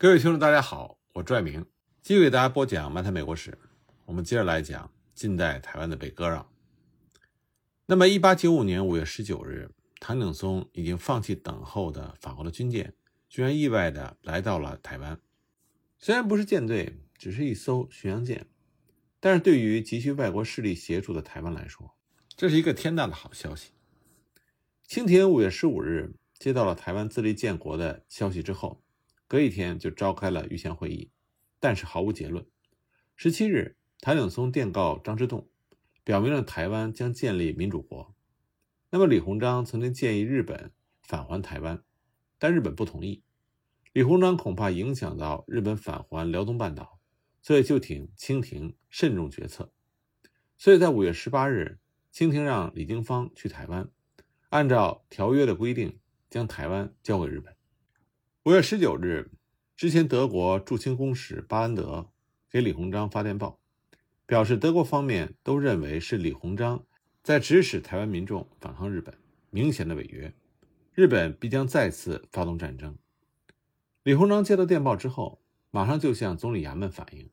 各位听众，大家好，我拽明，继续给大家播讲《漫谈美国史》。我们接着来讲近代台湾的被割让。那么，一八九五年五月十九日，唐景崧已经放弃等候的法国的军舰，居然意外的来到了台湾。虽然不是舰队，只是一艘巡洋舰，但是对于急需外国势力协助的台湾来说，这是一个天大的好消息。清廷五月十五日接到了台湾自立建国的消息之后，隔一天就召开了御前会议，但是毫无结论。十七日，谭景松电告张之洞，表明了台湾将建立民主国。那么李鸿章曾经建议日本返还台湾，但日本不同意。李鸿章恐怕影响到日本返还辽东半岛，所以就请清廷慎重决策。所以在五月十八日，清廷让李经方去台湾。按照条约的规定，将台湾交给日本。五月十九日，之前德国驻清公使巴恩德给李鸿章发电报，表示德国方面都认为是李鸿章在指使台湾民众反抗日本，明显的违约，日本必将再次发动战争。李鸿章接到电报之后，马上就向总理衙门反映，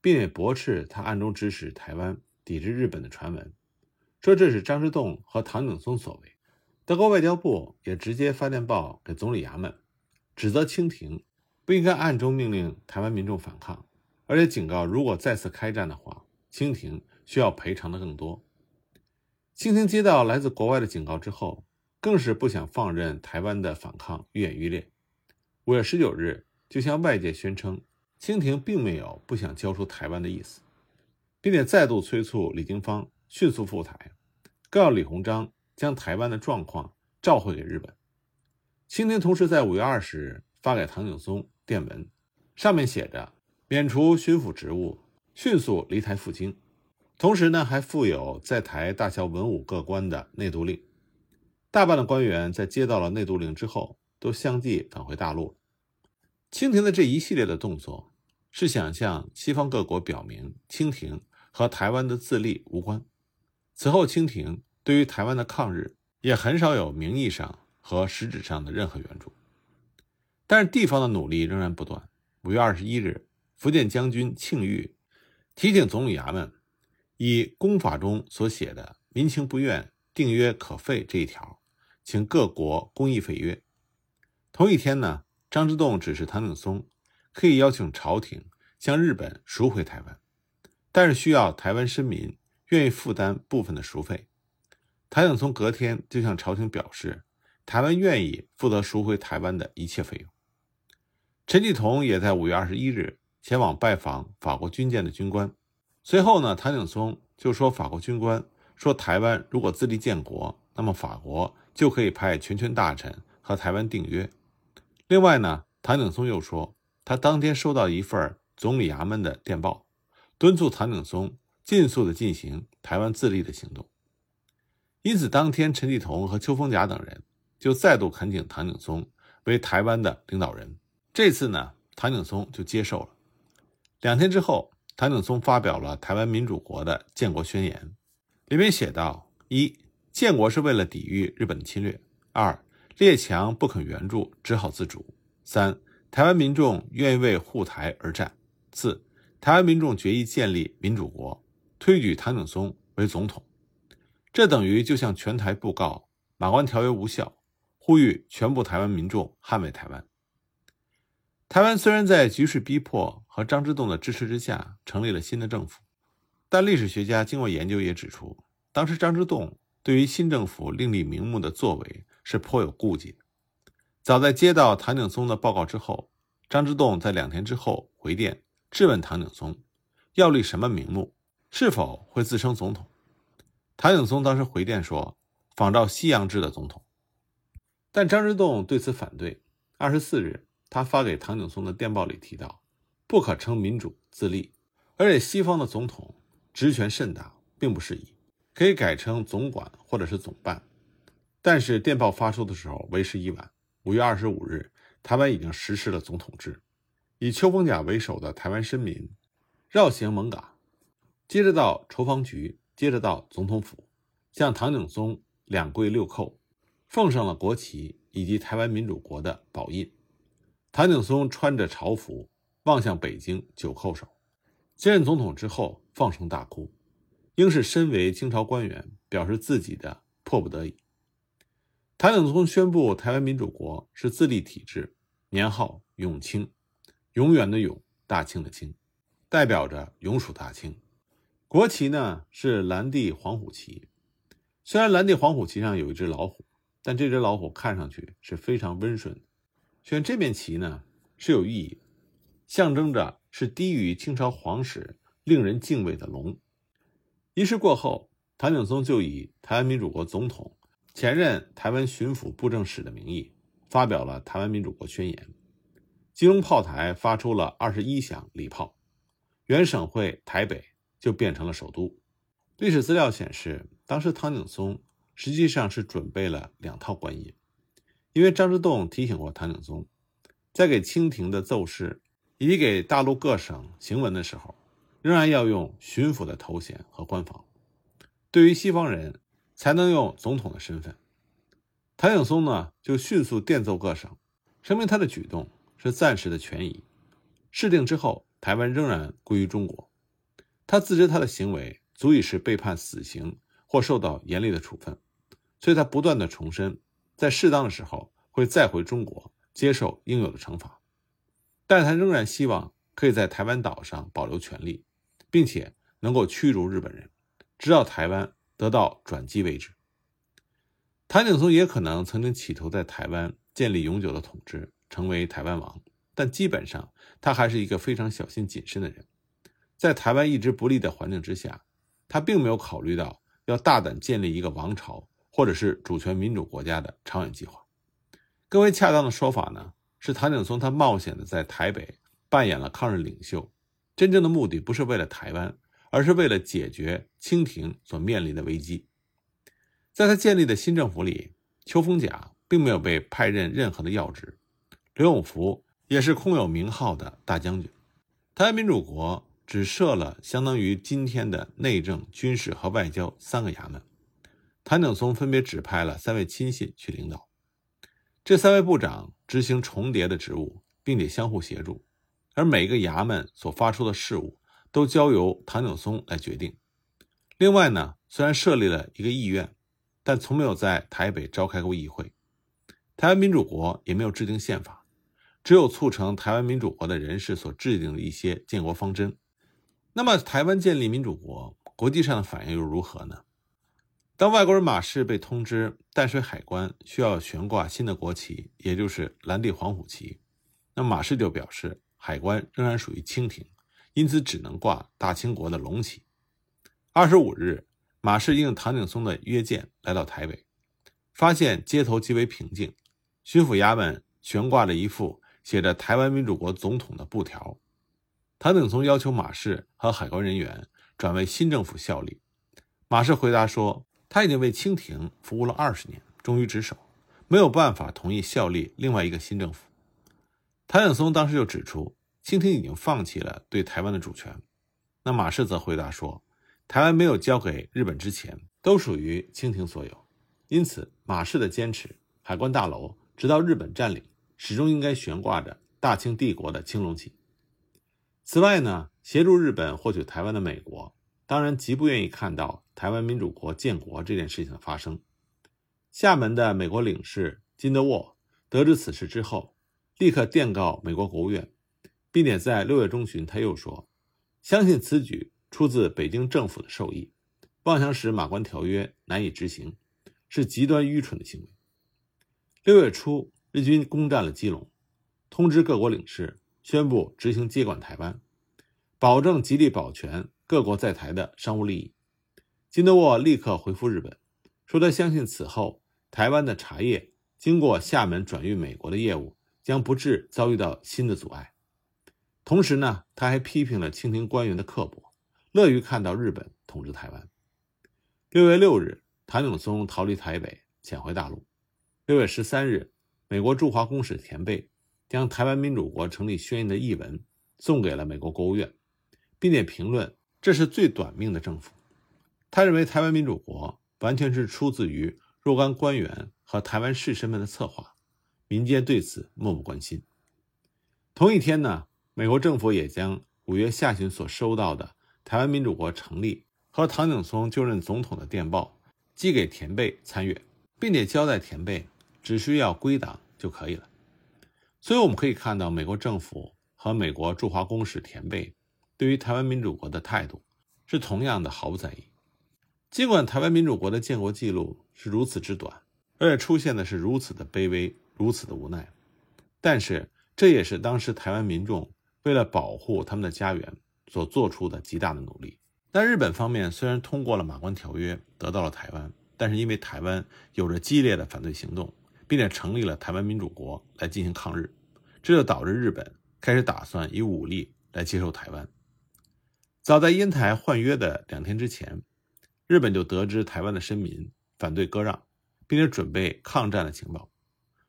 并且驳斥他暗中指使台湾抵制日本的传闻，说这是张之洞和唐景崧所为。德国外交部也直接发电报给总理衙门，指责清廷不应该暗中命令台湾民众反抗，而且警告，如果再次开战的话，清廷需要赔偿的更多。清廷接到来自国外的警告之后，更是不想放任台湾的反抗愈演愈烈。五月十九日，就向外界宣称，清廷并没有不想交出台湾的意思，并且再度催促李经方迅速赴台，更要李鸿章。将台湾的状况召回给日本。清廷同时在五月二十日发给唐景崧电文，上面写着免除巡抚职务，迅速离台赴京。同时呢，还附有在台大小文武各官的内督令。大半的官员在接到了内督令之后，都相继返回大陆。清廷的这一系列的动作，是想向西方各国表明，清廷和台湾的自立无关。此后，清廷。对于台湾的抗日，也很少有名义上和实质上的任何援助，但是地方的努力仍然不断。五月二十一日，福建将军庆玉提醒总理衙门，以公法中所写的“民情不愿，定约可废”这一条，请各国公议废约。同一天呢，张之洞指示唐景崧，可以邀请朝廷向日本赎回台湾，但是需要台湾绅民愿意负担部分的赎费。谭景崧隔天就向朝廷表示，台湾愿意负责赎回台湾的一切费用。陈继同也在五月二十一日前往拜访法国军舰的军官。随后呢，谭景崧就说，法国军官说，台湾如果自立建国，那么法国就可以派全权大臣和台湾订约。另外呢，谭景崧又说，他当天收到一份总理衙门的电报，敦促谭景崧尽速的进行台湾自立的行动。因此，当天陈济彤和邱逢甲等人就再度恳请唐景崧为台湾的领导人。这次呢，唐景崧就接受了。两天之后，唐景崧发表了台湾民主国的建国宣言，里面写道：一、建国是为了抵御日本的侵略；二、列强不肯援助，只好自主；三、台湾民众愿意为护台而战；四、台湾民众决议建立民主国，推举唐景崧为总统。这等于就向全台布告马关条约无效，呼吁全部台湾民众捍卫台湾。台湾虽然在局势逼迫和张之洞的支持之下成立了新的政府，但历史学家经过研究也指出，当时张之洞对于新政府另立名目的作为是颇有顾忌。早在接到唐景崧的报告之后，张之洞在两天之后回电质问唐景崧，要立什么名目，是否会自称总统。唐景崧当时回电说：“仿照西洋制的总统。”但张之洞对此反对。二十四日，他发给唐景崧的电报里提到：“不可称民主自立，而且西方的总统职权甚大，并不适宜，可以改称总管或者是总办。”但是电报发出的时候为时已晚。五月二十五日，台湾已经实施了总统制，以邱逢甲为首的台湾绅民绕行蒙嘎，接着到筹防局。接着到总统府，向唐景崧两跪六叩，奉上了国旗以及台湾民主国的宝印。唐景崧穿着朝服望向北京九叩首，接任总统之后放声大哭，应是身为清朝官员，表示自己的迫不得已。唐景崧宣布台湾民主国是自立体制，年号永清，永远的永，大清的清，代表着永属大清。国旗呢是蓝地黄虎旗，虽然蓝地黄虎旗上有一只老虎，但这只老虎看上去是非常温顺的。选这面旗呢是有意义，象征着是低于清朝皇室、令人敬畏的龙。仪式过后，唐景崧就以台湾民主国总统、前任台湾巡抚布政使的名义，发表了台湾民主国宣言。金龙炮台发出了二十一响礼炮，原省会台北就变成了首都。历史资料显示，当时唐景崧实际上是准备了两套官印。因为张之洞提醒过唐景崧，在给清廷的奏事以及给大陆各省行文的时候，仍然要用巡抚的头衔和官房。对于西方人，才能用总统的身份。唐景崧呢，就迅速电奏各省，声明他的举动是暂时的权宜，事定之后，台湾仍然归于中国。他自知他的行为足以是被判死刑或受到严厉的处分，所以他不断的重申。在适当的时候会再回中国接受应有的惩罚，但他仍然希望可以在台湾岛上保留权力，并且能够驱逐日本人，直到台湾得到转机为止。谭景松也可能曾经企图在台湾建立永久的统治，成为台湾王，但基本上他还是一个非常小心谨慎的人。在台湾一直不利的环境之下，他并没有考虑到要大胆建立一个王朝。或者是主权民主国家的长远计划，更为恰当的说法呢，是唐景崧他冒险的在台北扮演了抗日领袖，真正的目的不是为了台湾，而是为了解决清廷所面临的危机。在他建立的新政府里，邱逢甲并没有被派任任何的要职，刘永福也是空有名号的大将军。台湾民主国只设了相当于今天的内政、军事和外交三个衙门。谭景崧分别指派了三位亲信去领导，这三位部长执行重叠的职务，并且相互协助，而每个衙门所发出的事务都交由唐景崧来决定。另外呢，虽然设立了一个议院，但从没有在台北召开过议会。台湾民主国也没有制定宪法，只有促成台湾民主国的人士所制定的一些建国方针。那么，台湾建立民主国，国际上的反应又如何呢？当外国人马氏被通知淡水海关需要悬挂新的国旗，也就是蓝地黄虎旗，那马氏就表示海关仍然属于清廷，因此只能挂大清国的龙旗。二十五日，马氏应唐景崧的约见来到台北，发现街头极为平静，巡抚衙门悬挂着一副写着“台湾民主国总统”的布条。唐景崧要求马氏和海关人员转为新政府效力，马氏回答说。他已经为清廷服务了二十年，忠于职守，没有办法同意效力另外一个新政府。谭景崧当时就指出，清廷已经放弃了对台湾的主权。那马氏则回答说，台湾没有交给日本之前，都属于清廷所有，因此马氏的坚持，海关大楼直到日本占领，始终应该悬挂着大清帝国的青龙旗。此外呢，协助日本获取台湾的美国。当然极不愿意看到台湾民主国建国这件事情的发生。厦门的美国领事金德沃得知此事之后，立刻电告美国国务院，并且在六月中旬，他又说：“相信此举出自北京政府的授意，妄想使马关条约难以执行，是极端愚蠢的行为。”六月初，日军攻占了基隆，通知各国领事，宣布执行接管台湾，保证极力保全。各国在台的商务利益，金德沃立刻回复日本，说他相信此后台湾的茶叶经过厦门转运美国的业务将不致遭遇到新的阻碍。同时呢，他还批评了清廷官员的刻薄，乐于看到日本统治台湾。六月六日，谭永松逃离台北，潜回大陆。六月十三日，美国驻华公使田贝将台湾民主国成立宣言的译文送给了美国国务院，并且评论。这是最短命的政府。他认为台湾民主国完全是出自于若干官员和台湾士绅们的策划，民间对此漠不关心。同一天呢，美国政府也将五月下旬所收到的台湾民主国成立和唐景崧就任总统的电报寄给田贝参阅，并且交代田贝只需要归档就可以了。所以我们可以看到，美国政府和美国驻华公使田贝对于台湾民主国的态度是同样的毫不在意。尽管台湾民主国的建国记录是如此之短，而且出现的是如此的卑微，如此的无奈，但是这也是当时台湾民众为了保护他们的家园所做出的极大的努力。但日本方面虽然通过了马关条约得到了台湾，但是因为台湾有着激烈的反对行动，并且成立了台湾民主国来进行抗日，这就导致日本开始打算以武力来接收台湾。早在烟台换约的两天之前，日本就得知台湾的绅民反对割让。并且准备抗战的情报，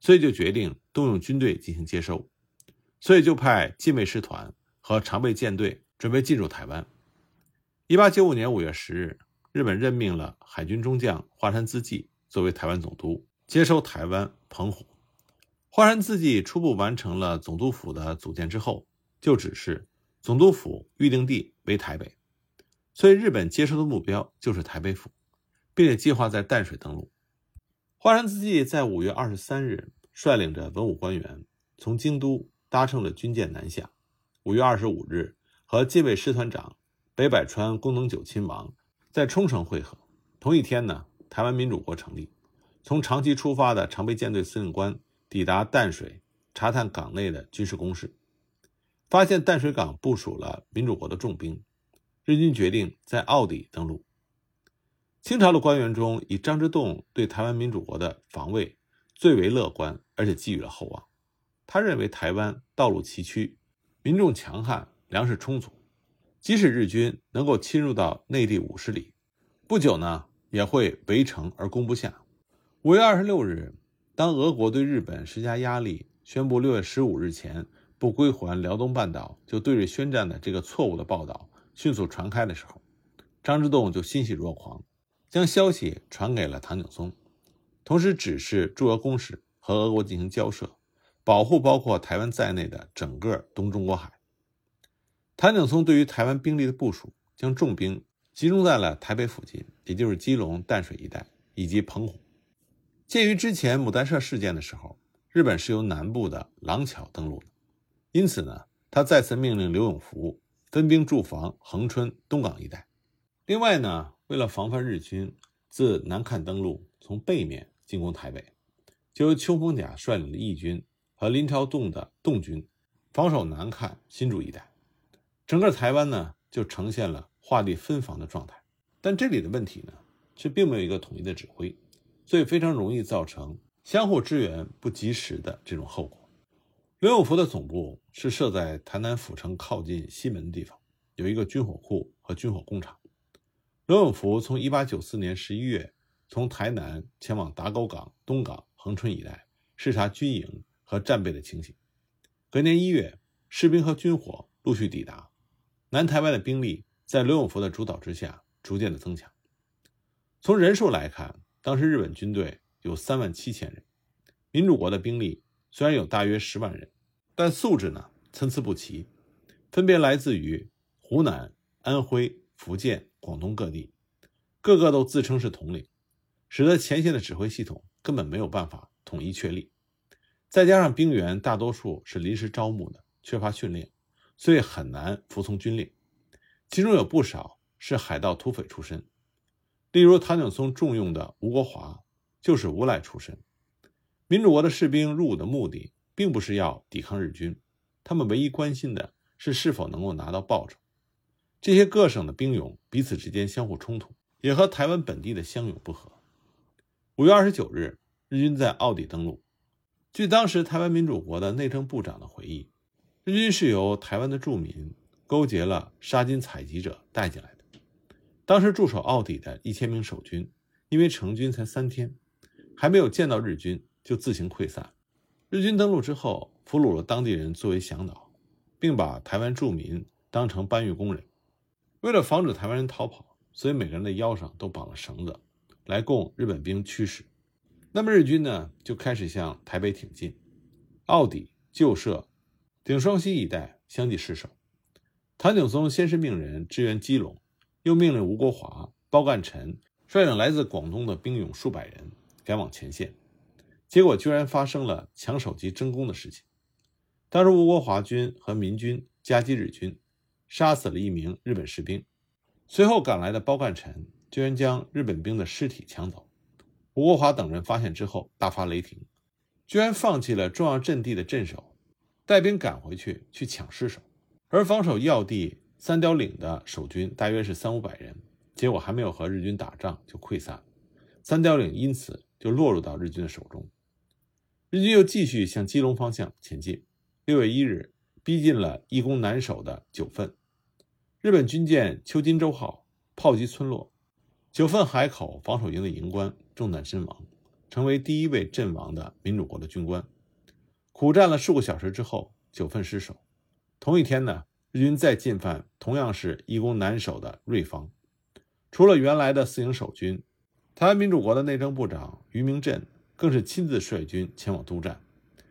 所以就决定动用军队进行接收，所以就派近卫师团和常备舰队准备进入台湾。一八九五年五月十日，日本任命了海军中将华山资纪作为台湾总督，接收台湾澎湖。华山资纪初步完成了总督府的组建之后，就指示总督府预定地为台北，所以日本接收的目标就是台北府，并且计划在淡水登陆。华山自纪在五月二十三日率领着文武官员从京都搭乘着军舰南下。五月二十五日，和近卫师团长北百川宫能久亲王在冲绳会合。同一天呢，台湾民主国成立。从长崎出发的常备舰队司令官抵达淡水，查探港内的军事工事，发现淡水港部署了民主国的重兵，日军决定在澳底登陆。清朝的官员中，以张之洞对台湾民主国的防卫最为乐观，而且寄予了厚望。他认为台湾道路崎岖，民众强悍，粮食充足，即使日军能够侵入到内地五十里，不久呢也会围城而攻不下。五月二十六日，当俄国对日本施加压力，宣布六月十五日前不归还辽东半岛就对日宣战的这个错误的报道迅速传开的时候，张之洞就欣喜若狂。将消息传给了唐景崧，同时指示驻俄公使和俄国进行交涉，保护包括台湾在内的整个东中国海。唐景崧对于台湾兵力的部署，将重兵集中在了台北附近，也就是基隆、淡水一带以及澎湖。鉴于之前牡丹社事件的时候，日本是由南部的廊桥登陆的，因此呢，他再次命令刘永福分兵驻防恒春、东港一带。另外呢。为了防范日军自南看登陆，从背面进攻台北，就由邱逢甲率领的义军和林朝栋的栋军防守南看新竹一带，整个台湾呢就呈现了划地分防的状态。但这里的问题呢，却并没有一个统一的指挥，所以非常容易造成相互支援不及时的这种后果。刘永福的总部是设在台南府城靠近西门的地方，有一个军火库和军火工厂。刘永福从1894年11月从台南前往打狗港、东港、恒春一带视察军营和战备的情形。隔年一月，士兵和军火陆续抵达，南台湾的兵力在刘永福的主导之下逐渐的增强。从人数来看，当时日本军队有3万七千人，民主国的兵力虽然有大约十万人，但素质呢参差不齐，分别来自于湖南、安徽、福建。广东各地，个个都自称是统领，使得前线的指挥系统根本没有办法统一确立。再加上兵员大多数是临时招募的，缺乏训练，所以很难服从军令。其中有不少是海盗土匪出身，例如唐景崧重用的吴国华就是无赖出身。民主国的士兵入伍的目的并不是要抵抗日军，他们唯一关心的是是否能够拿到报酬。这些各省的兵勇彼此之间相互冲突，也和台湾本地的乡勇不和。五月二十九日，日军在澳底登陆。据当时台湾民主国的内政部长的回忆，日军是由台湾的住民勾结了杀金采集者带进来的。当时驻守澳底的一千名守军，因为成军才三天，还没有见到日军就自行溃散。日军登陆之后，俘虏了当地人作为向导，并把台湾住民当成搬运工人。为了防止台湾人逃跑，所以每个人的腰上都绑了绳子，来供日本兵驱使。那么日军呢，就开始向台北挺进。澳底、旧社、顶双溪一带相继失守。唐景崧先是命人支援基隆，又命令吴国华、包干臣率领来自广东的兵勇数百人赶往前线，结果居然发生了抢手机争功的事情。当时吴国华军和民军夹击日军，杀死了一名日本士兵。随后赶来的包干臣居然将日本兵的尸体抢走。吴国华等人发现之后大发雷霆，居然放弃了重要阵地的镇守，带兵赶回去去抢尸首。而防守要地三雕岭的守军大约是三五百人，结果还没有和日军打仗就溃散，三雕岭因此就落入到日军的手中。日军又继续向基隆方向前进。六月一日，逼近了易攻难守的九份，日本军舰“秋金州号”炮击村落，九份海口防守营的营官中弹身亡，成为第一位阵亡的民主国的军官。苦战了数个小时之后，九份失守。同一天呢，日军再进犯同样是易攻难守的瑞芳，除了原来的四营守军，台湾民主国的内政部长于明镇更是亲自率军前往督战，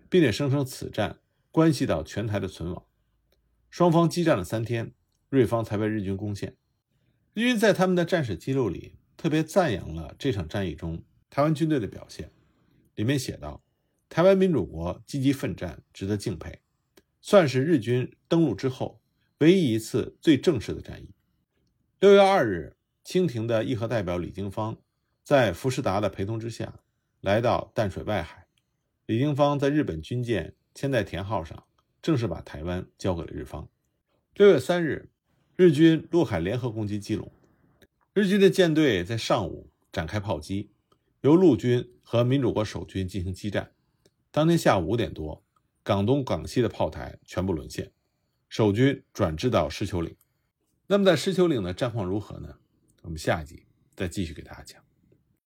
并且声称此战。关系到全台的存亡，双方激战了三天，瑞芳才被日军攻陷。日军在他们的战史记录里特别赞扬了这场战役中台湾军队的表现，里面写道：“台湾民主国积极奋战，值得敬佩，算是日军登陆之后唯一一次最正式的战役。”六月二日，清廷的议和代表李经方在福士达的陪同之下来到淡水外海，李经方在日本军舰。千代田号上正式把台湾交给了日方。六月三日，日军陆海联合攻击基隆，日军的舰队在上午展开炮击，由陆军和民主国守军进行激战。当天下午五点多，港东港西的炮台全部沦陷，守军转至到石球岭。那么在石球岭的战况如何呢？我们下一集再继续给大家讲。